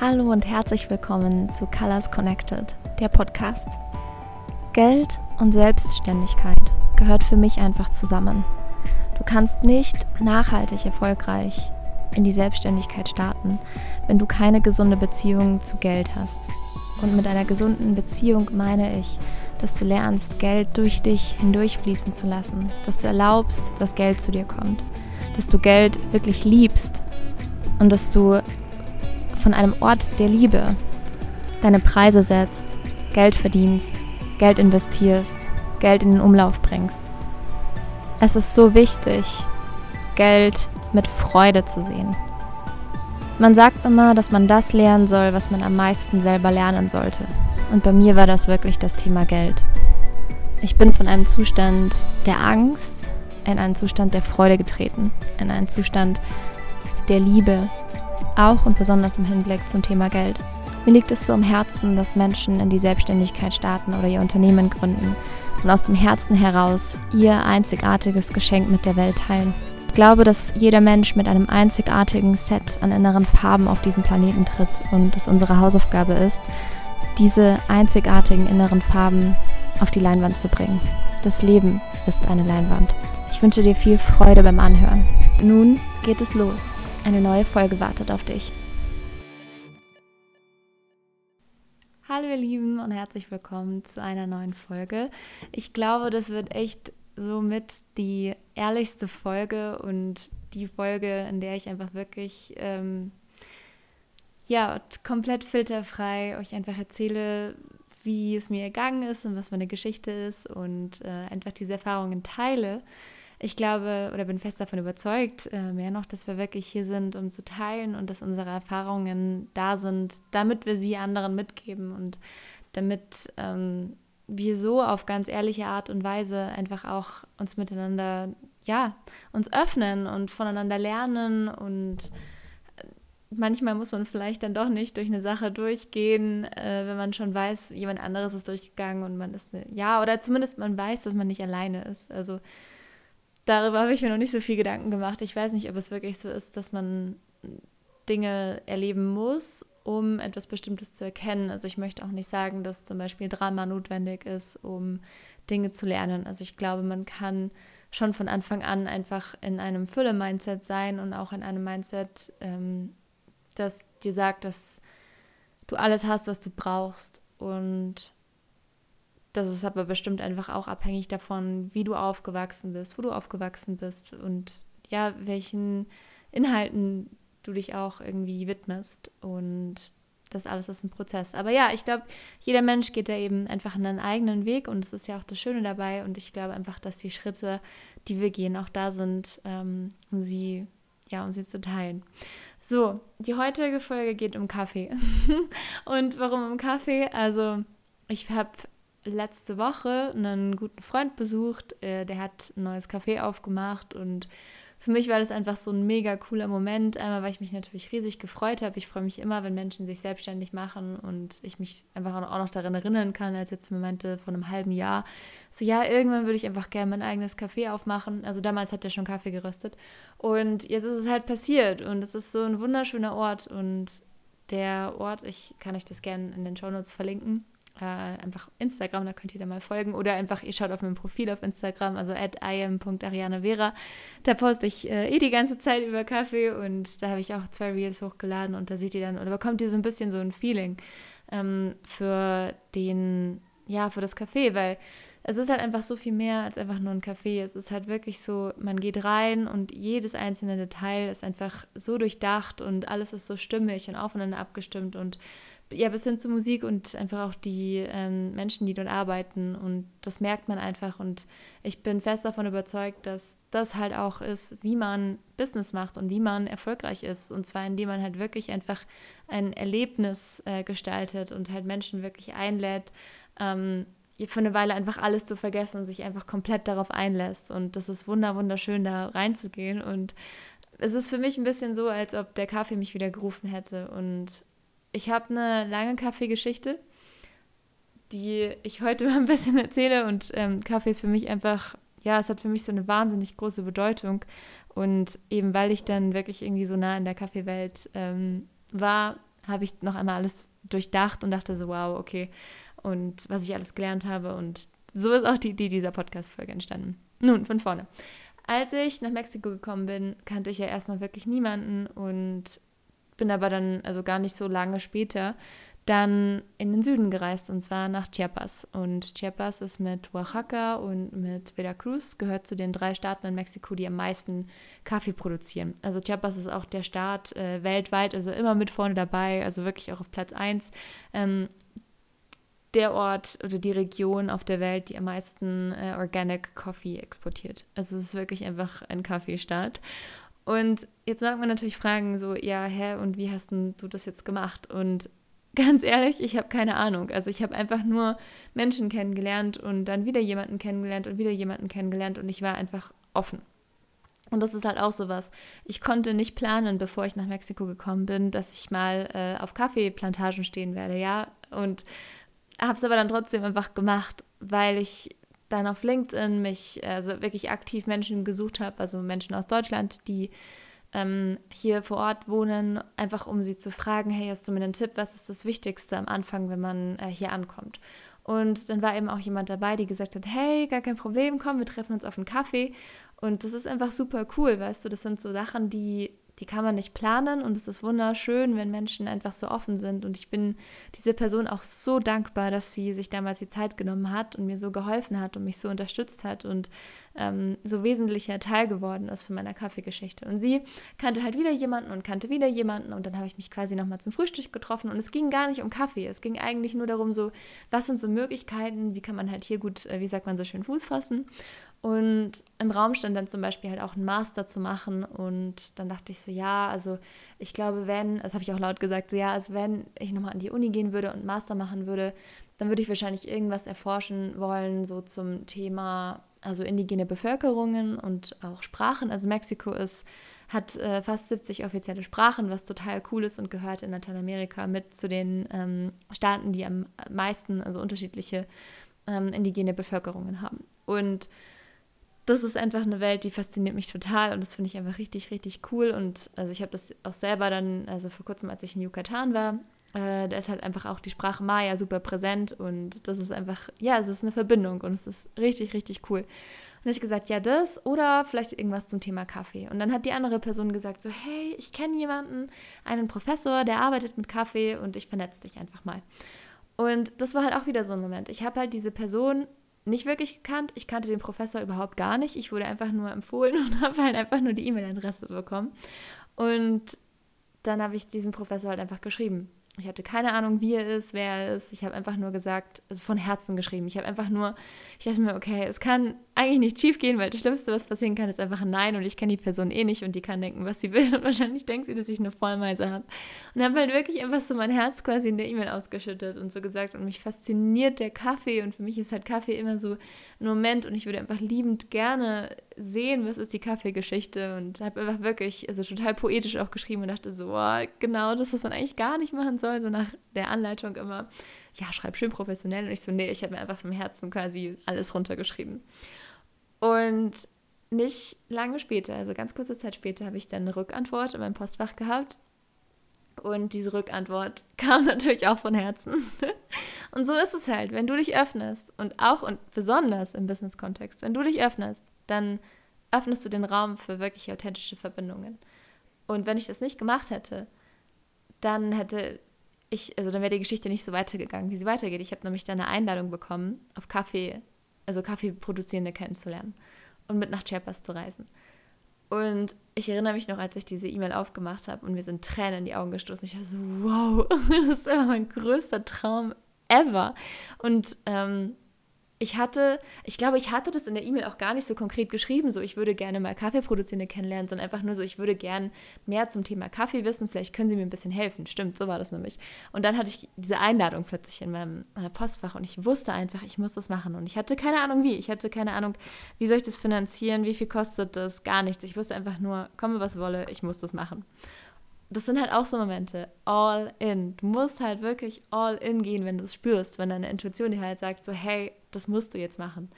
Hallo und herzlich willkommen zu Colors Connected, der Podcast. Geld und Selbstständigkeit gehört für mich einfach zusammen. Du kannst nicht nachhaltig erfolgreich in die Selbstständigkeit starten, wenn du keine gesunde Beziehung zu Geld hast. Und mit einer gesunden Beziehung meine ich, dass du lernst, Geld durch dich hindurchfließen zu lassen, dass du erlaubst, dass Geld zu dir kommt, dass du Geld wirklich liebst und dass du von einem Ort der Liebe deine Preise setzt, Geld verdienst, Geld investierst, Geld in den Umlauf bringst. Es ist so wichtig, Geld mit Freude zu sehen. Man sagt immer, dass man das lernen soll, was man am meisten selber lernen sollte. Und bei mir war das wirklich das Thema Geld. Ich bin von einem Zustand der Angst in einen Zustand der Freude getreten, in einen Zustand der Liebe, auch und besonders im Hinblick zum Thema Geld. Mir liegt es so am Herzen, dass Menschen in die Selbstständigkeit starten oder ihr Unternehmen gründen und aus dem Herzen heraus ihr einzigartiges Geschenk mit der Welt teilen. Ich glaube, dass jeder Mensch mit einem einzigartigen Set an inneren Farben auf diesen Planeten tritt und es unsere Hausaufgabe ist, diese einzigartigen inneren Farben auf die Leinwand zu bringen. Das Leben ist eine Leinwand. Ich wünsche dir viel Freude beim Anhören. Nun geht es los. Eine neue Folge wartet auf dich. Hallo ihr Lieben und herzlich willkommen zu einer neuen Folge. Ich glaube, das wird echt somit die ehrlichste Folge und die Folge, in der ich einfach wirklich ähm, ja komplett filterfrei euch einfach erzähle, wie es mir ergangen ist und was meine Geschichte ist und äh, einfach diese Erfahrungen teile ich glaube oder bin fest davon überzeugt, äh, mehr noch, dass wir wirklich hier sind, um zu teilen und dass unsere Erfahrungen da sind, damit wir sie anderen mitgeben und damit ähm, wir so auf ganz ehrliche Art und Weise einfach auch uns miteinander, ja, uns öffnen und voneinander lernen und äh, manchmal muss man vielleicht dann doch nicht durch eine Sache durchgehen, äh, wenn man schon weiß, jemand anderes ist durchgegangen und man ist eine, ja, oder zumindest man weiß, dass man nicht alleine ist. Also darüber habe ich mir noch nicht so viel Gedanken gemacht. Ich weiß nicht, ob es wirklich so ist, dass man Dinge erleben muss, um etwas Bestimmtes zu erkennen. Also ich möchte auch nicht sagen, dass zum Beispiel Drama notwendig ist, um Dinge zu lernen. Also ich glaube, man kann schon von Anfang an einfach in einem Fülle-Mindset sein und auch in einem Mindset, ähm, das dir sagt, dass du alles hast, was du brauchst und das ist aber bestimmt einfach auch abhängig davon, wie du aufgewachsen bist, wo du aufgewachsen bist und ja, welchen Inhalten du dich auch irgendwie widmest. Und das alles ist ein Prozess. Aber ja, ich glaube, jeder Mensch geht da eben einfach einen eigenen Weg und das ist ja auch das Schöne dabei. Und ich glaube einfach, dass die Schritte, die wir gehen, auch da sind, ähm, um sie, ja, um sie zu teilen. So, die heutige Folge geht um Kaffee. und warum um Kaffee? Also, ich habe letzte Woche einen guten Freund besucht, äh, der hat ein neues Café aufgemacht und für mich war das einfach so ein mega cooler Moment. Einmal, weil ich mich natürlich riesig gefreut habe. Ich freue mich immer, wenn Menschen sich selbstständig machen und ich mich einfach auch noch daran erinnern kann, als jetzt Momente von einem halben Jahr. So, ja, irgendwann würde ich einfach gerne mein eigenes Café aufmachen. Also damals hat er schon Kaffee geröstet. Und jetzt ist es halt passiert und es ist so ein wunderschöner Ort und der Ort, ich kann euch das gerne in den Shownotes verlinken äh, einfach Instagram, da könnt ihr da mal folgen. Oder einfach, ihr schaut auf meinem Profil auf Instagram, also at im.arianavera. Da poste ich äh, eh die ganze Zeit über Kaffee und da habe ich auch zwei Reels hochgeladen und da seht ihr dann, oder bekommt ihr so ein bisschen so ein Feeling ähm, für den, ja, für das Café, weil es ist halt einfach so viel mehr als einfach nur ein Café. Es ist halt wirklich so, man geht rein und jedes einzelne Detail ist einfach so durchdacht und alles ist so stimmig und aufeinander abgestimmt und ja, bis hin zur Musik und einfach auch die ähm, Menschen, die dort arbeiten. Und das merkt man einfach. Und ich bin fest davon überzeugt, dass das halt auch ist, wie man Business macht und wie man erfolgreich ist. Und zwar, indem man halt wirklich einfach ein Erlebnis äh, gestaltet und halt Menschen wirklich einlädt, ähm, für eine Weile einfach alles zu vergessen und sich einfach komplett darauf einlässt. Und das ist wunder, wunderschön, da reinzugehen. Und es ist für mich ein bisschen so, als ob der Kaffee mich wieder gerufen hätte. Und ich habe eine lange Kaffeegeschichte, die ich heute mal ein bisschen erzähle. Und ähm, Kaffee ist für mich einfach, ja, es hat für mich so eine wahnsinnig große Bedeutung. Und eben weil ich dann wirklich irgendwie so nah in der Kaffeewelt ähm, war, habe ich noch einmal alles durchdacht und dachte so, wow, okay. Und was ich alles gelernt habe. Und so ist auch die Idee dieser Podcast-Folge entstanden. Nun, von vorne. Als ich nach Mexiko gekommen bin, kannte ich ja erstmal wirklich niemanden und bin aber dann, also gar nicht so lange später, dann in den Süden gereist und zwar nach Chiapas. Und Chiapas ist mit Oaxaca und mit Veracruz, gehört zu den drei Staaten in Mexiko, die am meisten Kaffee produzieren. Also Chiapas ist auch der Staat äh, weltweit, also immer mit vorne dabei, also wirklich auch auf Platz 1. Ähm, der Ort oder die Region auf der Welt, die am meisten äh, Organic Coffee exportiert. Also es ist wirklich einfach ein Kaffeestaat. Und jetzt mag man natürlich fragen, so, ja, hä, und wie hast du das jetzt gemacht? Und ganz ehrlich, ich habe keine Ahnung. Also ich habe einfach nur Menschen kennengelernt und dann wieder jemanden kennengelernt und wieder jemanden kennengelernt und ich war einfach offen. Und das ist halt auch sowas. Ich konnte nicht planen, bevor ich nach Mexiko gekommen bin, dass ich mal äh, auf Kaffeeplantagen stehen werde, ja. Und habe es aber dann trotzdem einfach gemacht, weil ich dann auf LinkedIn mich also wirklich aktiv Menschen gesucht habe, also Menschen aus Deutschland, die ähm, hier vor Ort wohnen, einfach um sie zu fragen, hey, hast du mir einen Tipp, was ist das Wichtigste am Anfang, wenn man äh, hier ankommt? Und dann war eben auch jemand dabei, die gesagt hat, hey, gar kein Problem, komm, wir treffen uns auf einen Kaffee. Und das ist einfach super cool, weißt du, das sind so Sachen, die die kann man nicht planen und es ist wunderschön, wenn Menschen einfach so offen sind. Und ich bin dieser Person auch so dankbar, dass sie sich damals die Zeit genommen hat und mir so geholfen hat und mich so unterstützt hat und ähm, so wesentlicher Teil geworden ist von meiner Kaffeegeschichte. Und sie kannte halt wieder jemanden und kannte wieder jemanden und dann habe ich mich quasi nochmal zum Frühstück getroffen und es ging gar nicht um Kaffee, es ging eigentlich nur darum, so, was sind so Möglichkeiten, wie kann man halt hier gut, äh, wie sagt man so schön, Fuß fassen. Und im Raum stand dann zum Beispiel halt auch ein Master zu machen und dann dachte ich so, ja, also ich glaube, wenn, das habe ich auch laut gesagt, so ja, also wenn ich nochmal an die Uni gehen würde und Master machen würde, dann würde ich wahrscheinlich irgendwas erforschen wollen, so zum Thema also indigene Bevölkerungen und auch Sprachen. Also Mexiko ist, hat äh, fast 70 offizielle Sprachen, was total cool ist und gehört in Lateinamerika mit zu den ähm, Staaten, die am meisten, also unterschiedliche ähm, indigene Bevölkerungen haben. Und das ist einfach eine Welt, die fasziniert mich total und das finde ich einfach richtig, richtig cool. Und also ich habe das auch selber dann, also vor kurzem, als ich in Yucatan war, äh, da ist halt einfach auch die Sprache Maya super präsent und das ist einfach, ja, es ist eine Verbindung und es ist richtig, richtig cool. Und habe ich gesagt, ja, das oder vielleicht irgendwas zum Thema Kaffee. Und dann hat die andere Person gesagt, so, hey, ich kenne jemanden, einen Professor, der arbeitet mit Kaffee und ich vernetze dich einfach mal. Und das war halt auch wieder so ein Moment. Ich habe halt diese Person nicht wirklich gekannt. Ich kannte den Professor überhaupt gar nicht. Ich wurde einfach nur empfohlen und habe halt einfach nur die E-Mail-Adresse bekommen. Und dann habe ich diesem Professor halt einfach geschrieben. Ich hatte keine Ahnung, wie er ist, wer er ist. Ich habe einfach nur gesagt, also von Herzen geschrieben. Ich habe einfach nur, ich dachte mir, okay, es kann eigentlich nicht schief gehen, weil das Schlimmste, was passieren kann, ist einfach ein Nein und ich kenne die Person eh nicht und die kann denken, was sie will und wahrscheinlich denkt sie, dass ich eine Vollmeise habe. Und habe halt wirklich einfach so mein Herz quasi in der E-Mail ausgeschüttet und so gesagt und mich fasziniert der Kaffee und für mich ist halt Kaffee immer so ein Moment und ich würde einfach liebend gerne sehen, was ist die Kaffeegeschichte und habe einfach wirklich, also total poetisch auch geschrieben und dachte so, oh, genau das, was man eigentlich gar nicht machen soll, so nach der Anleitung immer, ja, schreib schön professionell und ich so, nee, ich habe mir einfach vom Herzen quasi alles runtergeschrieben. Und nicht lange später, also ganz kurze Zeit später, habe ich dann eine Rückantwort in meinem Postfach gehabt. Und diese Rückantwort kam natürlich auch von Herzen. Und so ist es halt, wenn du dich öffnest und auch und besonders im Business-Kontext, wenn du dich öffnest, dann öffnest du den Raum für wirklich authentische Verbindungen. Und wenn ich das nicht gemacht hätte, dann hätte ich, also dann wäre die Geschichte nicht so weitergegangen, wie sie weitergeht. Ich habe nämlich dann eine Einladung bekommen, auf Kaffee also Kaffeeproduzierende kennenzulernen und mit nach Chiapas zu reisen. Und ich erinnere mich noch, als ich diese E-Mail aufgemacht habe und mir sind Tränen in die Augen gestoßen. Ich dachte so, wow, das ist immer mein größter Traum ever. Und ähm, ich hatte, ich glaube, ich hatte das in der E-Mail auch gar nicht so konkret geschrieben, so ich würde gerne mal Kaffeeproduzierende kennenlernen, sondern einfach nur so, ich würde gern mehr zum Thema Kaffee wissen, vielleicht können Sie mir ein bisschen helfen. Stimmt, so war das nämlich. Und dann hatte ich diese Einladung plötzlich in meinem äh, Postfach und ich wusste einfach, ich muss das machen. Und ich hatte keine Ahnung wie. Ich hatte keine Ahnung, wie soll ich das finanzieren, wie viel kostet das, gar nichts. Ich wusste einfach nur, komme was wolle, ich muss das machen das sind halt auch so Momente, all in. Du musst halt wirklich all in gehen, wenn du es spürst, wenn deine Intuition dir halt sagt, so, hey, das musst du jetzt machen.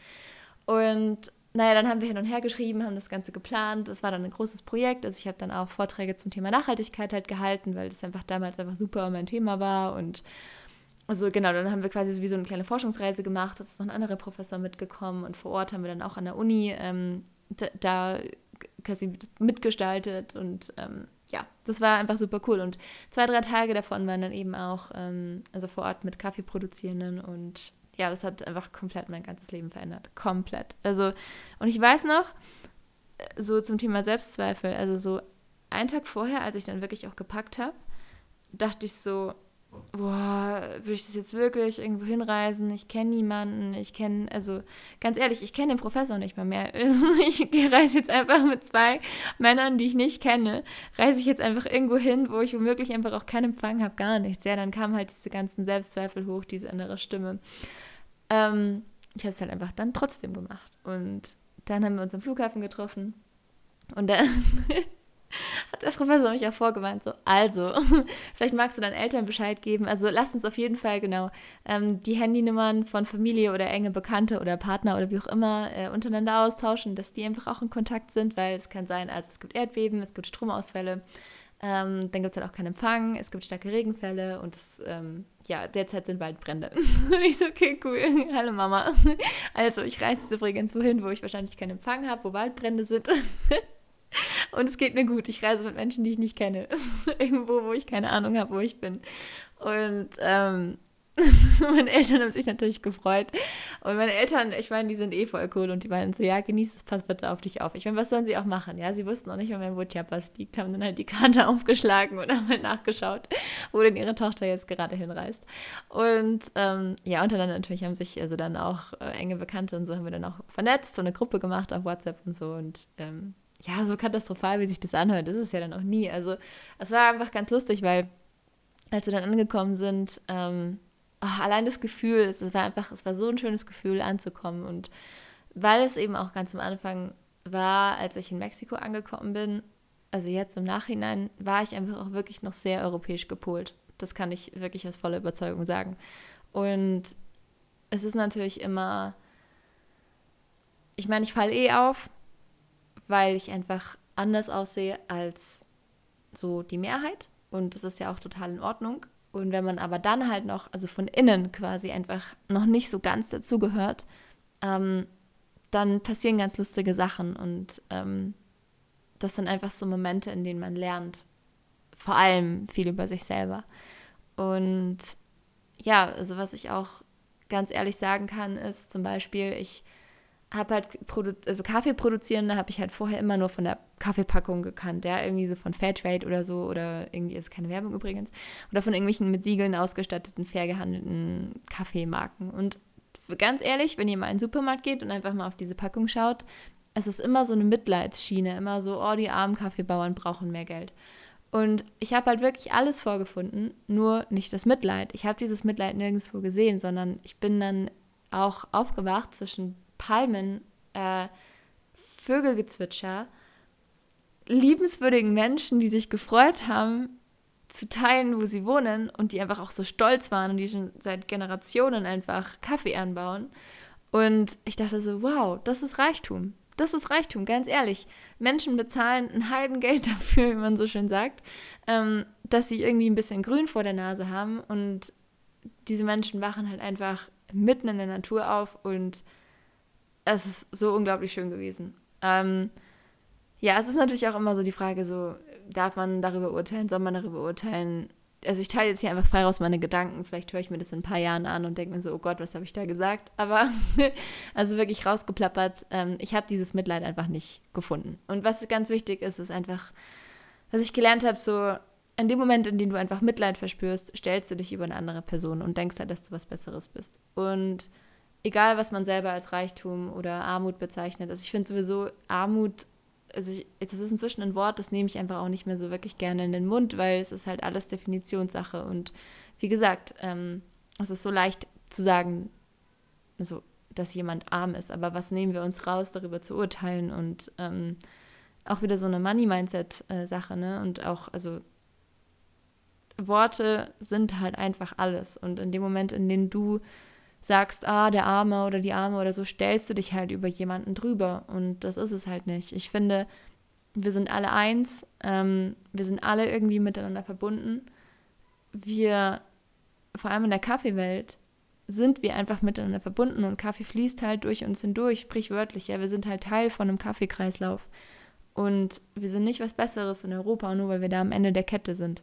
Und naja, dann haben wir hin und her geschrieben, haben das Ganze geplant. Es war dann ein großes Projekt. Also ich habe dann auch Vorträge zum Thema Nachhaltigkeit halt gehalten, weil das einfach damals einfach super mein Thema war. Und also genau, dann haben wir quasi wie so eine kleine Forschungsreise gemacht. Da ist noch ein anderer Professor mitgekommen und vor Ort haben wir dann auch an der Uni ähm, da quasi mitgestaltet und ähm, ja, das war einfach super cool. Und zwei, drei Tage davon waren dann eben auch, ähm, also vor Ort mit Kaffeeproduzierenden und ja, das hat einfach komplett mein ganzes Leben verändert. Komplett. Also, und ich weiß noch, äh, so zum Thema Selbstzweifel, also so einen Tag vorher, als ich dann wirklich auch gepackt habe, dachte ich so, boah, will ich das jetzt wirklich irgendwo hinreisen? Ich kenne niemanden, ich kenne, also ganz ehrlich, ich kenne den Professor nicht mal mehr. Also ich reise jetzt einfach mit zwei Männern, die ich nicht kenne, reise ich jetzt einfach irgendwo hin, wo ich womöglich einfach auch keinen Empfang habe, gar nichts. Ja, dann kamen halt diese ganzen Selbstzweifel hoch, diese innere Stimme. Ähm, ich habe es halt einfach dann trotzdem gemacht. Und dann haben wir uns am Flughafen getroffen. Und dann hat der Professor mich auch vorgewarnt, so, also, vielleicht magst du deinen Eltern Bescheid geben. Also lass uns auf jeden Fall genau ähm, die Handynummern von Familie oder enge Bekannte oder Partner oder wie auch immer äh, untereinander austauschen, dass die einfach auch in Kontakt sind, weil es kann sein, also es gibt Erdbeben, es gibt Stromausfälle, ähm, dann gibt es halt auch keinen Empfang, es gibt starke Regenfälle und es, ähm, ja, derzeit sind Waldbrände. und ich so, okay, cool, hallo Mama. Also, ich reise jetzt übrigens wohin, wo ich wahrscheinlich keinen Empfang habe, wo Waldbrände sind. Und es geht mir gut. Ich reise mit Menschen, die ich nicht kenne. Irgendwo, wo ich keine Ahnung habe, wo ich bin. Und ähm, meine Eltern haben sich natürlich gefreut. Und meine Eltern, ich meine, die sind eh voll cool und die meinen so, ja, genieß es, pass bitte auf dich auf. Ich meine, was sollen sie auch machen? Ja, sie wussten auch nicht wo Chiapas liegt, haben dann halt die Karte aufgeschlagen und haben halt nachgeschaut, wo denn ihre Tochter jetzt gerade hinreist. Und ähm, ja, untereinander natürlich haben sich also dann auch äh, enge Bekannte und so haben wir dann auch vernetzt, so eine Gruppe gemacht auf WhatsApp und so und ähm, ja, so katastrophal, wie sich das anhört, ist es ja dann auch nie. Also es war einfach ganz lustig, weil als wir dann angekommen sind, ähm, oh, allein das Gefühl, es war einfach, es war so ein schönes Gefühl anzukommen und weil es eben auch ganz am Anfang war, als ich in Mexiko angekommen bin, also jetzt im Nachhinein, war ich einfach auch wirklich noch sehr europäisch gepolt. Das kann ich wirklich aus voller Überzeugung sagen. Und es ist natürlich immer, ich meine, ich falle eh auf, weil ich einfach anders aussehe als so die Mehrheit. Und das ist ja auch total in Ordnung. Und wenn man aber dann halt noch, also von innen quasi einfach noch nicht so ganz dazugehört, ähm, dann passieren ganz lustige Sachen. Und ähm, das sind einfach so Momente, in denen man lernt. Vor allem viel über sich selber. Und ja, also was ich auch ganz ehrlich sagen kann, ist zum Beispiel, ich habe halt also Kaffee produzieren, da habe ich halt vorher immer nur von der Kaffeepackung gekannt, ja, irgendwie so von Fairtrade oder so oder irgendwie ist keine Werbung übrigens oder von irgendwelchen mit Siegeln ausgestatteten, fair gehandelten Kaffeemarken und ganz ehrlich, wenn ihr mal in den Supermarkt geht und einfach mal auf diese Packung schaut, es ist immer so eine Mitleidsschiene, immer so, oh, die armen Kaffeebauern brauchen mehr Geld. Und ich habe halt wirklich alles vorgefunden, nur nicht das Mitleid. Ich habe dieses Mitleid nirgendwo gesehen, sondern ich bin dann auch aufgewacht zwischen Palmen, äh, Vögelgezwitscher, liebenswürdigen Menschen, die sich gefreut haben, zu teilen, wo sie wohnen und die einfach auch so stolz waren und die schon seit Generationen einfach Kaffee anbauen. Und ich dachte so, wow, das ist Reichtum. Das ist Reichtum, ganz ehrlich. Menschen bezahlen ein Heidengeld dafür, wie man so schön sagt, ähm, dass sie irgendwie ein bisschen Grün vor der Nase haben. Und diese Menschen wachen halt einfach mitten in der Natur auf und es ist so unglaublich schön gewesen. Ähm, ja, es ist natürlich auch immer so die Frage, so darf man darüber urteilen, soll man darüber urteilen? Also ich teile jetzt hier einfach frei raus meine Gedanken. Vielleicht höre ich mir das in ein paar Jahren an und denke mir so, oh Gott, was habe ich da gesagt? Aber also wirklich rausgeplappert. Ähm, ich habe dieses Mitleid einfach nicht gefunden. Und was ganz wichtig ist, ist einfach, was ich gelernt habe, so in dem Moment, in dem du einfach Mitleid verspürst, stellst du dich über eine andere Person und denkst halt, dass du was Besseres bist. Und egal was man selber als Reichtum oder Armut bezeichnet. Also ich finde sowieso Armut, also ich, das ist inzwischen ein Wort, das nehme ich einfach auch nicht mehr so wirklich gerne in den Mund, weil es ist halt alles Definitionssache. Und wie gesagt, ähm, es ist so leicht zu sagen, also, dass jemand arm ist, aber was nehmen wir uns raus, darüber zu urteilen und ähm, auch wieder so eine Money-Mindset-Sache, ne? Und auch, also Worte sind halt einfach alles. Und in dem Moment, in dem du sagst, ah, der Arme oder die Arme oder so, stellst du dich halt über jemanden drüber. Und das ist es halt nicht. Ich finde, wir sind alle eins, ähm, wir sind alle irgendwie miteinander verbunden. Wir, vor allem in der Kaffeewelt, sind wir einfach miteinander verbunden und Kaffee fließt halt durch uns hindurch, sprichwörtlich. Ja, wir sind halt Teil von einem Kaffeekreislauf. Und wir sind nicht was Besseres in Europa, nur weil wir da am Ende der Kette sind.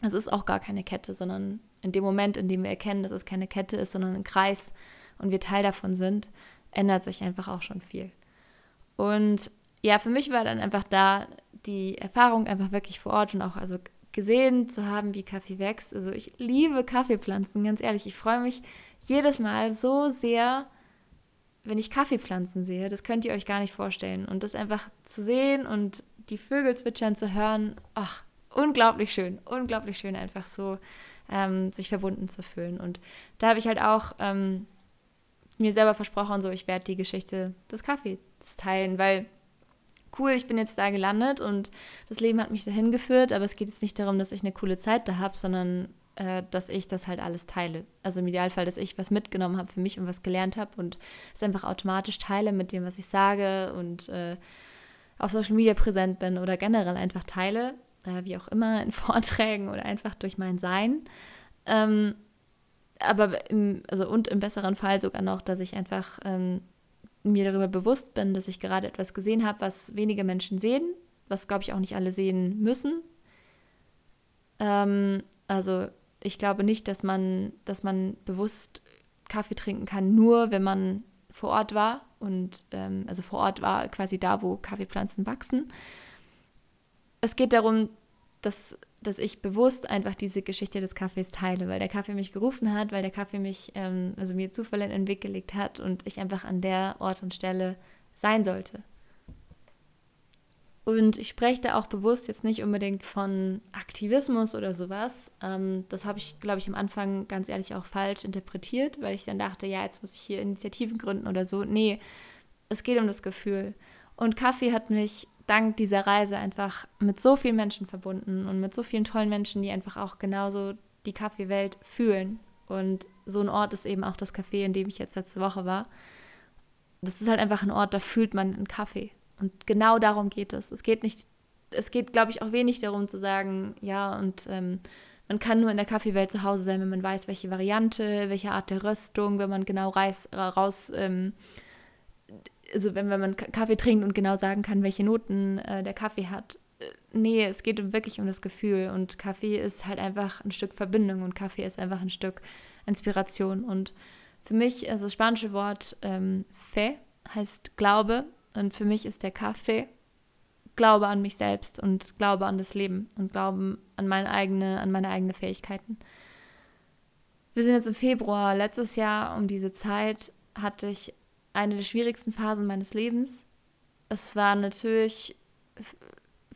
Es ist auch gar keine Kette, sondern in dem Moment, in dem wir erkennen, dass es keine Kette ist, sondern ein Kreis und wir Teil davon sind, ändert sich einfach auch schon viel. Und ja, für mich war dann einfach da die Erfahrung einfach wirklich vor Ort und auch also gesehen zu haben, wie Kaffee wächst. Also ich liebe Kaffeepflanzen, ganz ehrlich. Ich freue mich jedes Mal so sehr, wenn ich Kaffeepflanzen sehe. Das könnt ihr euch gar nicht vorstellen. Und das einfach zu sehen und die Vögel zwitschern zu hören, ach, unglaublich schön, unglaublich schön, einfach so ähm, sich verbunden zu fühlen. Und da habe ich halt auch ähm, mir selber versprochen, so ich werde die Geschichte des Kaffees teilen, weil cool, ich bin jetzt da gelandet und das Leben hat mich dahin geführt, aber es geht jetzt nicht darum, dass ich eine coole Zeit da habe, sondern äh, dass ich das halt alles teile. Also im Idealfall, dass ich was mitgenommen habe für mich und was gelernt habe und es einfach automatisch teile mit dem, was ich sage und äh, auf Social Media präsent bin oder generell einfach teile, äh, wie auch immer in Vorträgen oder einfach durch mein Sein. Ähm, aber im, also und im besseren Fall sogar noch, dass ich einfach ähm, mir darüber bewusst bin, dass ich gerade etwas gesehen habe, was wenige Menschen sehen, was glaube ich auch nicht alle sehen müssen. Ähm, also ich glaube nicht, dass man, dass man bewusst Kaffee trinken kann, nur wenn man vor Ort war und ähm, also vor Ort war quasi da, wo Kaffeepflanzen wachsen. Es geht darum, dass dass ich bewusst einfach diese Geschichte des Kaffees teile, weil der Kaffee mich gerufen hat, weil der Kaffee mich, ähm, also mir Zufall in den Weg gelegt hat und ich einfach an der Ort und Stelle sein sollte. Und ich spreche da auch bewusst jetzt nicht unbedingt von Aktivismus oder sowas. Ähm, das habe ich, glaube ich, am Anfang ganz ehrlich auch falsch interpretiert, weil ich dann dachte, ja, jetzt muss ich hier Initiativen gründen oder so. Nee, es geht um das Gefühl. Und Kaffee hat mich dank dieser Reise einfach mit so vielen Menschen verbunden und mit so vielen tollen Menschen, die einfach auch genauso die Kaffeewelt fühlen. Und so ein Ort ist eben auch das Café, in dem ich jetzt letzte Woche war. Das ist halt einfach ein Ort, da fühlt man einen Kaffee. Und genau darum geht es. Es geht nicht, es geht, glaube ich, auch wenig darum zu sagen, ja, und ähm, man kann nur in der Kaffeewelt zu Hause sein, wenn man weiß, welche Variante, welche Art der Röstung, wenn man genau reis, raus ähm, also wenn, wenn man Kaffee trinkt und genau sagen kann, welche Noten äh, der Kaffee hat. Äh, nee, es geht wirklich um das Gefühl und Kaffee ist halt einfach ein Stück Verbindung und Kaffee ist einfach ein Stück Inspiration. Und für mich, also das spanische Wort ähm, Fe heißt Glaube und für mich ist der Kaffee Glaube an mich selbst und Glaube an das Leben und Glauben an meine eigene, an meine eigenen Fähigkeiten. Wir sind jetzt im Februar. Letztes Jahr um diese Zeit hatte ich eine der schwierigsten Phasen meines Lebens. Es war natürlich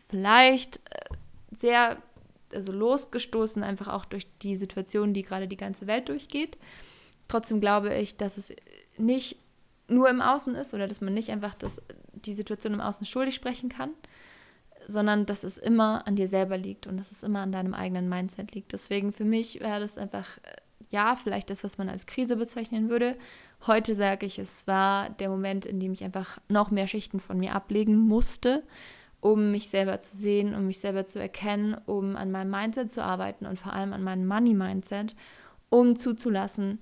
vielleicht äh, sehr also losgestoßen, einfach auch durch die Situation, die gerade die ganze Welt durchgeht. Trotzdem glaube ich, dass es nicht nur im Außen ist oder dass man nicht einfach das, die Situation im Außen schuldig sprechen kann, sondern dass es immer an dir selber liegt und dass es immer an deinem eigenen Mindset liegt. Deswegen für mich wäre das einfach äh, ja, vielleicht das, was man als Krise bezeichnen würde. Heute sage ich, es war der Moment, in dem ich einfach noch mehr Schichten von mir ablegen musste, um mich selber zu sehen, um mich selber zu erkennen, um an meinem Mindset zu arbeiten und vor allem an meinem Money-Mindset, um zuzulassen,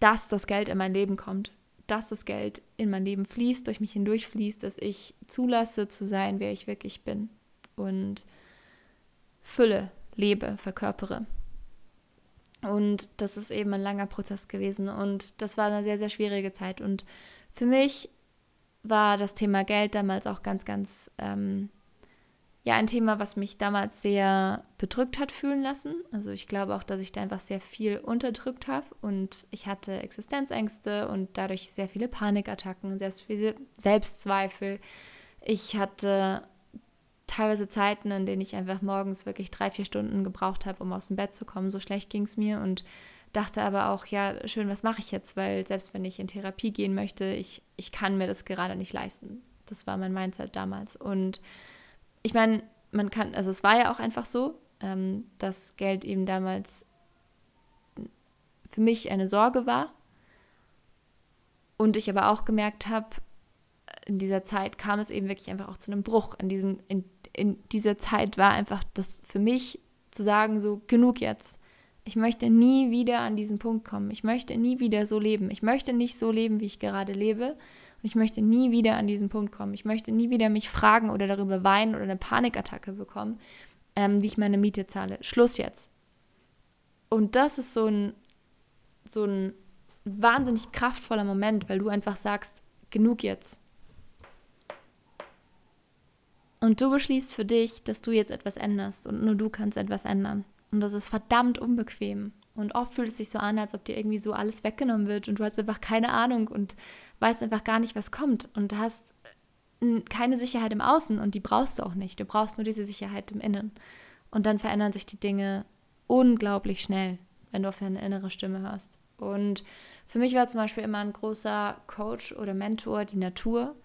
dass das Geld in mein Leben kommt, dass das Geld in mein Leben fließt, durch mich hindurch fließt, dass ich zulasse zu sein, wer ich wirklich bin und Fülle lebe, verkörpere. Und das ist eben ein langer Prozess gewesen. Und das war eine sehr, sehr schwierige Zeit. Und für mich war das Thema Geld damals auch ganz, ganz, ähm, ja, ein Thema, was mich damals sehr bedrückt hat fühlen lassen. Also ich glaube auch, dass ich da einfach sehr viel unterdrückt habe. Und ich hatte Existenzängste und dadurch sehr viele Panikattacken, sehr viele Selbstzweifel. Ich hatte teilweise Zeiten, in denen ich einfach morgens wirklich drei, vier Stunden gebraucht habe, um aus dem Bett zu kommen. So schlecht ging es mir und dachte aber auch, ja, schön, was mache ich jetzt? Weil selbst wenn ich in Therapie gehen möchte, ich, ich kann mir das gerade nicht leisten. Das war mein Mindset damals. Und ich meine, man kann, also es war ja auch einfach so, ähm, dass Geld eben damals für mich eine Sorge war. Und ich aber auch gemerkt habe, in dieser Zeit kam es eben wirklich einfach auch zu einem Bruch. In, diesem, in, in dieser Zeit war einfach das für mich zu sagen, so genug jetzt. Ich möchte nie wieder an diesen Punkt kommen. Ich möchte nie wieder so leben. Ich möchte nicht so leben, wie ich gerade lebe. Und ich möchte nie wieder an diesen Punkt kommen. Ich möchte nie wieder mich fragen oder darüber weinen oder eine Panikattacke bekommen, ähm, wie ich meine Miete zahle. Schluss jetzt. Und das ist so ein, so ein wahnsinnig kraftvoller Moment, weil du einfach sagst, genug jetzt. Und du beschließt für dich, dass du jetzt etwas änderst und nur du kannst etwas ändern. Und das ist verdammt unbequem. Und oft fühlt es sich so an, als ob dir irgendwie so alles weggenommen wird und du hast einfach keine Ahnung und weißt einfach gar nicht, was kommt und hast äh, keine Sicherheit im Außen und die brauchst du auch nicht. Du brauchst nur diese Sicherheit im Innen. Und dann verändern sich die Dinge unglaublich schnell, wenn du auf deine innere Stimme hörst. Und für mich war zum Beispiel immer ein großer Coach oder Mentor die Natur.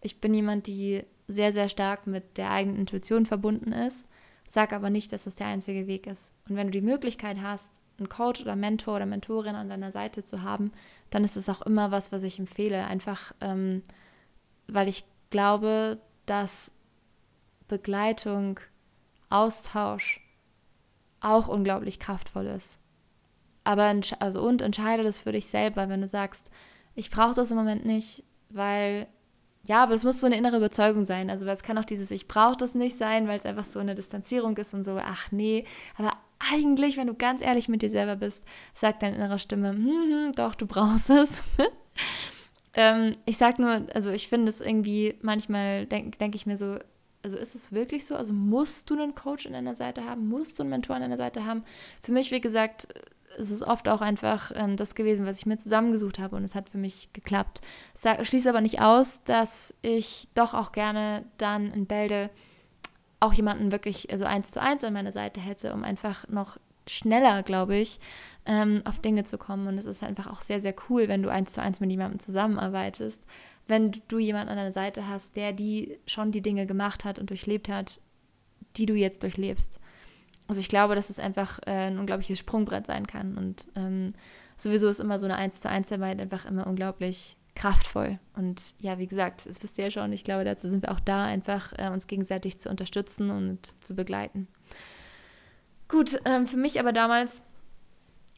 Ich bin jemand, die sehr, sehr stark mit der eigenen Intuition verbunden ist, sag aber nicht, dass das der einzige Weg ist. Und wenn du die Möglichkeit hast, einen Coach oder Mentor oder Mentorin an deiner Seite zu haben, dann ist es auch immer was, was ich empfehle. Einfach, ähm, weil ich glaube, dass Begleitung, Austausch auch unglaublich kraftvoll ist. Aber also und entscheide das für dich selber, wenn du sagst, ich brauche das im Moment nicht, weil ja, aber es muss so eine innere Überzeugung sein. Also es kann auch dieses Ich brauche das nicht sein, weil es einfach so eine Distanzierung ist und so, ach nee. Aber eigentlich, wenn du ganz ehrlich mit dir selber bist, sagt deine innere Stimme, hm, hm, doch, du brauchst es. ähm, ich sag nur, also ich finde es irgendwie, manchmal denke denk ich mir so, also ist es wirklich so? Also musst du einen Coach an deiner Seite haben? Musst du einen Mentor an deiner Seite haben? Für mich, wie gesagt, es ist oft auch einfach ähm, das gewesen, was ich mir zusammengesucht habe und es hat für mich geklappt. Sag, schließe aber nicht aus, dass ich doch auch gerne dann in Bälde auch jemanden wirklich, also eins zu eins an meiner Seite hätte, um einfach noch schneller, glaube ich, ähm, auf Dinge zu kommen. Und es ist einfach auch sehr, sehr cool, wenn du eins zu eins mit jemandem zusammenarbeitest, wenn du jemanden an deiner Seite hast, der die schon die Dinge gemacht hat und durchlebt hat, die du jetzt durchlebst. Also ich glaube, dass es einfach äh, ein unglaubliches Sprungbrett sein kann. Und ähm, sowieso ist immer so eine 1 zu 1 Arbeit einfach immer unglaublich kraftvoll. Und ja, wie gesagt, das wisst ihr ja schon, ich glaube, dazu sind wir auch da, einfach äh, uns gegenseitig zu unterstützen und zu begleiten. Gut, ähm, für mich aber damals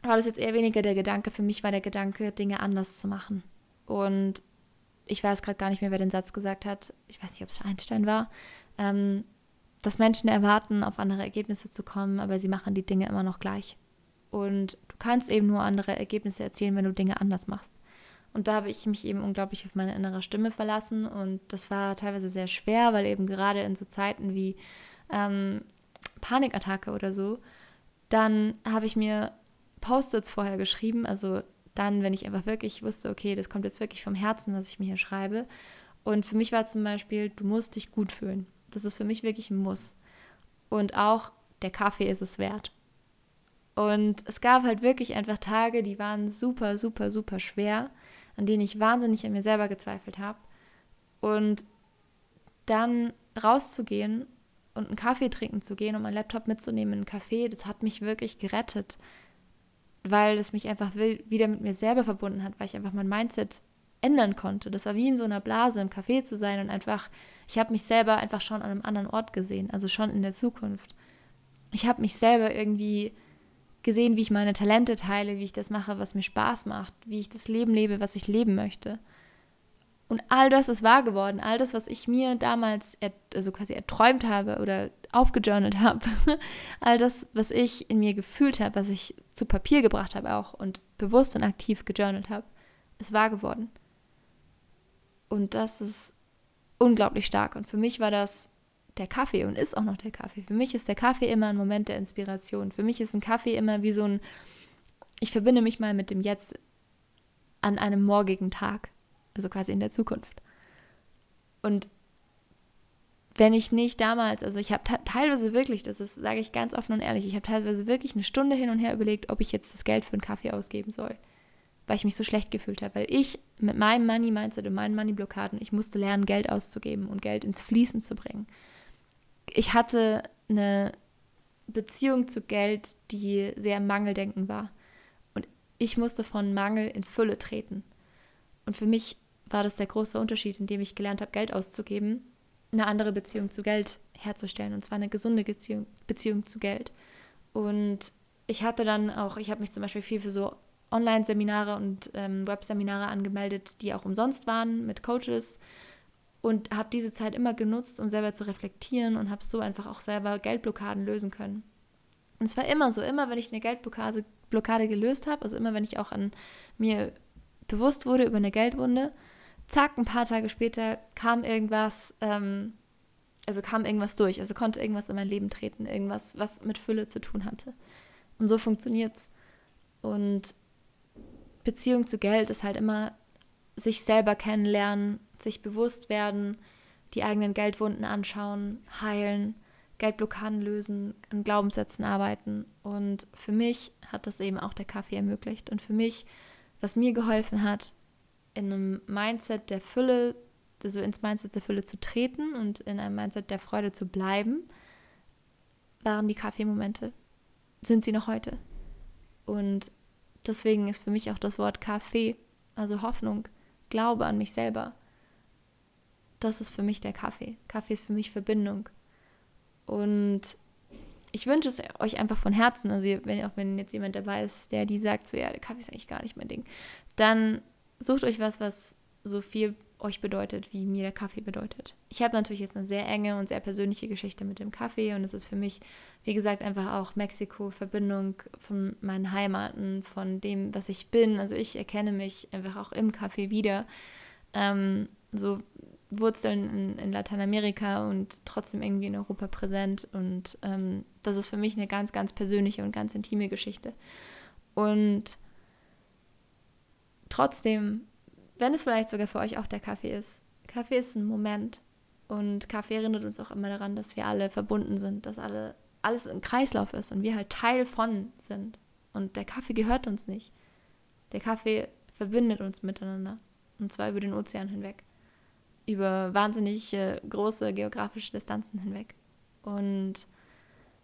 war das jetzt eher weniger der Gedanke. Für mich war der Gedanke, Dinge anders zu machen. Und ich weiß gerade gar nicht mehr, wer den Satz gesagt hat. Ich weiß nicht, ob es Einstein war. Ähm, dass Menschen erwarten, auf andere Ergebnisse zu kommen, aber sie machen die Dinge immer noch gleich. Und du kannst eben nur andere Ergebnisse erzielen, wenn du Dinge anders machst. Und da habe ich mich eben unglaublich auf meine innere Stimme verlassen und das war teilweise sehr schwer, weil eben gerade in so Zeiten wie ähm, Panikattacke oder so, dann habe ich mir Post-its vorher geschrieben, also dann, wenn ich einfach wirklich wusste, okay, das kommt jetzt wirklich vom Herzen, was ich mir hier schreibe. Und für mich war zum Beispiel, du musst dich gut fühlen. Das ist für mich wirklich ein Muss. Und auch der Kaffee ist es wert. Und es gab halt wirklich einfach Tage, die waren super, super, super schwer, an denen ich wahnsinnig an mir selber gezweifelt habe. Und dann rauszugehen und einen Kaffee trinken zu gehen und meinen Laptop mitzunehmen in einen Café, das hat mich wirklich gerettet, weil es mich einfach wieder mit mir selber verbunden hat, weil ich einfach mein Mindset ändern konnte. Das war wie in so einer Blase im Café zu sein und einfach, ich habe mich selber einfach schon an einem anderen Ort gesehen, also schon in der Zukunft. Ich habe mich selber irgendwie gesehen, wie ich meine Talente teile, wie ich das mache, was mir Spaß macht, wie ich das Leben lebe, was ich leben möchte. Und all das ist wahr geworden. All das, was ich mir damals also quasi erträumt habe oder aufgejournalt habe, all das, was ich in mir gefühlt habe, was ich zu Papier gebracht habe auch und bewusst und aktiv gejournalt habe, ist wahr geworden. Und das ist unglaublich stark. Und für mich war das der Kaffee und ist auch noch der Kaffee. Für mich ist der Kaffee immer ein Moment der Inspiration. Für mich ist ein Kaffee immer wie so ein, ich verbinde mich mal mit dem Jetzt an einem morgigen Tag, also quasi in der Zukunft. Und wenn ich nicht damals, also ich habe teilweise wirklich, das sage ich ganz offen und ehrlich, ich habe teilweise wirklich eine Stunde hin und her überlegt, ob ich jetzt das Geld für einen Kaffee ausgeben soll weil ich mich so schlecht gefühlt habe, weil ich mit meinem Money-Mindset und meinen Money-Blockaden, ich musste lernen, Geld auszugeben und Geld ins Fließen zu bringen. Ich hatte eine Beziehung zu Geld, die sehr Mangeldenken war. Und ich musste von Mangel in Fülle treten. Und für mich war das der große Unterschied, indem ich gelernt habe, Geld auszugeben, eine andere Beziehung zu Geld herzustellen. Und zwar eine gesunde Beziehung, Beziehung zu Geld. Und ich hatte dann auch, ich habe mich zum Beispiel viel für so Online-Seminare und ähm, Webseminare angemeldet, die auch umsonst waren mit Coaches und habe diese Zeit immer genutzt, um selber zu reflektieren und habe so einfach auch selber Geldblockaden lösen können. Und es war immer so, immer wenn ich eine Geldblockade Blockade gelöst habe, also immer wenn ich auch an mir bewusst wurde über eine Geldwunde, zack, ein paar Tage später kam irgendwas, ähm, also kam irgendwas durch, also konnte irgendwas in mein Leben treten, irgendwas, was mit Fülle zu tun hatte. Und so funktioniert's. Und Beziehung zu Geld ist halt immer sich selber kennenlernen, sich bewusst werden, die eigenen Geldwunden anschauen, heilen, Geldblockaden lösen, an Glaubenssätzen arbeiten. Und für mich hat das eben auch der Kaffee ermöglicht. Und für mich, was mir geholfen hat, in einem Mindset der Fülle, also ins Mindset der Fülle zu treten und in einem Mindset der Freude zu bleiben, waren die Kaffeemomente. Sind sie noch heute. Und deswegen ist für mich auch das Wort Kaffee, also Hoffnung, Glaube an mich selber. Das ist für mich der Kaffee. Kaffee ist für mich Verbindung. Und ich wünsche es euch einfach von Herzen, also wenn, auch wenn jetzt jemand dabei ist, der die sagt, so ja, der Kaffee ist eigentlich gar nicht mein Ding, dann sucht euch was, was so viel euch bedeutet, wie mir der Kaffee bedeutet. Ich habe natürlich jetzt eine sehr enge und sehr persönliche Geschichte mit dem Kaffee und es ist für mich, wie gesagt, einfach auch Mexiko, Verbindung von meinen Heimaten, von dem, was ich bin. Also ich erkenne mich einfach auch im Kaffee wieder. Ähm, so Wurzeln in, in, Lateinamerika und trotzdem irgendwie in Europa präsent. Und ähm, das ist für mich eine ganz, ganz persönliche und ganz intime Geschichte. Und trotzdem wenn es vielleicht sogar für euch auch der Kaffee ist. Kaffee ist ein Moment und Kaffee erinnert uns auch immer daran, dass wir alle verbunden sind, dass alle, alles ein Kreislauf ist und wir halt Teil von sind. Und der Kaffee gehört uns nicht. Der Kaffee verbindet uns miteinander. Und zwar über den Ozean hinweg. Über wahnsinnig äh, große geografische Distanzen hinweg. Und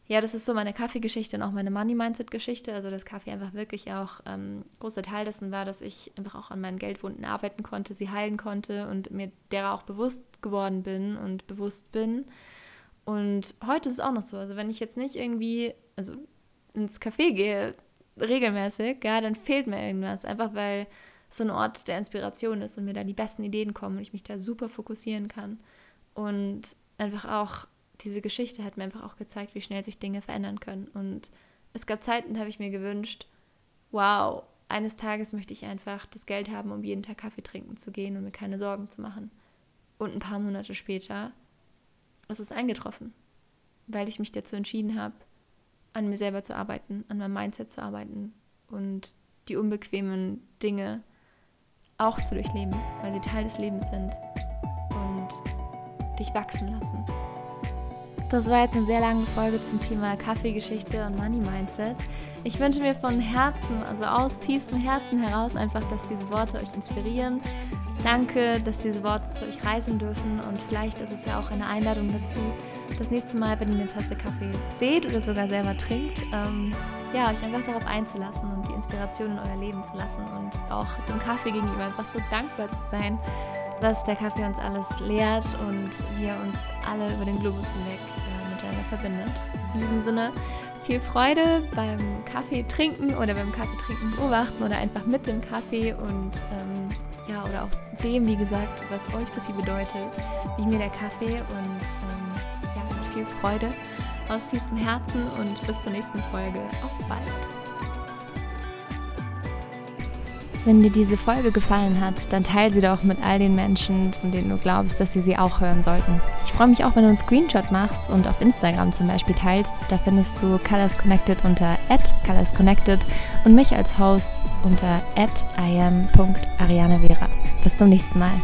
ja, das ist so meine Kaffeegeschichte und auch meine Money-Mindset-Geschichte. Also, dass Kaffee einfach wirklich auch ähm, großer Teil dessen war, dass ich einfach auch an meinen Geldwunden arbeiten konnte, sie heilen konnte und mir derer auch bewusst geworden bin und bewusst bin. Und heute ist es auch noch so. Also, wenn ich jetzt nicht irgendwie, also ins Café gehe, regelmäßig, ja, dann fehlt mir irgendwas. Einfach weil so ein Ort der Inspiration ist und mir da die besten Ideen kommen und ich mich da super fokussieren kann. Und einfach auch diese Geschichte hat mir einfach auch gezeigt, wie schnell sich Dinge verändern können. Und es gab Zeiten, da habe ich mir gewünscht, wow, eines Tages möchte ich einfach das Geld haben, um jeden Tag Kaffee trinken zu gehen und mir keine Sorgen zu machen. Und ein paar Monate später ist es eingetroffen, weil ich mich dazu entschieden habe, an mir selber zu arbeiten, an meinem Mindset zu arbeiten und die unbequemen Dinge auch zu durchleben, weil sie Teil des Lebens sind und dich wachsen lassen. Das war jetzt eine sehr lange Folge zum Thema Kaffeegeschichte und Money Mindset. Ich wünsche mir von Herzen, also aus tiefstem Herzen heraus, einfach, dass diese Worte euch inspirieren. Danke, dass diese Worte zu euch reisen dürfen und vielleicht ist es ja auch eine Einladung dazu, das nächste Mal, wenn ihr eine Tasse Kaffee seht oder sogar selber trinkt, ähm, ja, euch einfach darauf einzulassen und die Inspiration in euer Leben zu lassen und auch dem Kaffee gegenüber einfach so dankbar zu sein, was der Kaffee uns alles lehrt und wie er uns alle über den Globus hinweg äh, miteinander verbindet. In diesem Sinne, viel Freude beim Kaffee trinken oder beim Kaffee trinken beobachten oder einfach mit dem Kaffee und ähm, ja, oder auch dem, wie gesagt, was euch so viel bedeutet, wie mir der Kaffee und ähm, ja, viel Freude aus tiefstem Herzen und bis zur nächsten Folge. Auf bald! Wenn dir diese Folge gefallen hat, dann teile sie doch mit all den Menschen, von denen du glaubst, dass sie sie auch hören sollten. Ich freue mich auch, wenn du einen Screenshot machst und auf Instagram zum Beispiel teilst. Da findest du Colors Connected unter @colorsconnected und mich als Host unter @iam.arianavera. Bis zum nächsten Mal.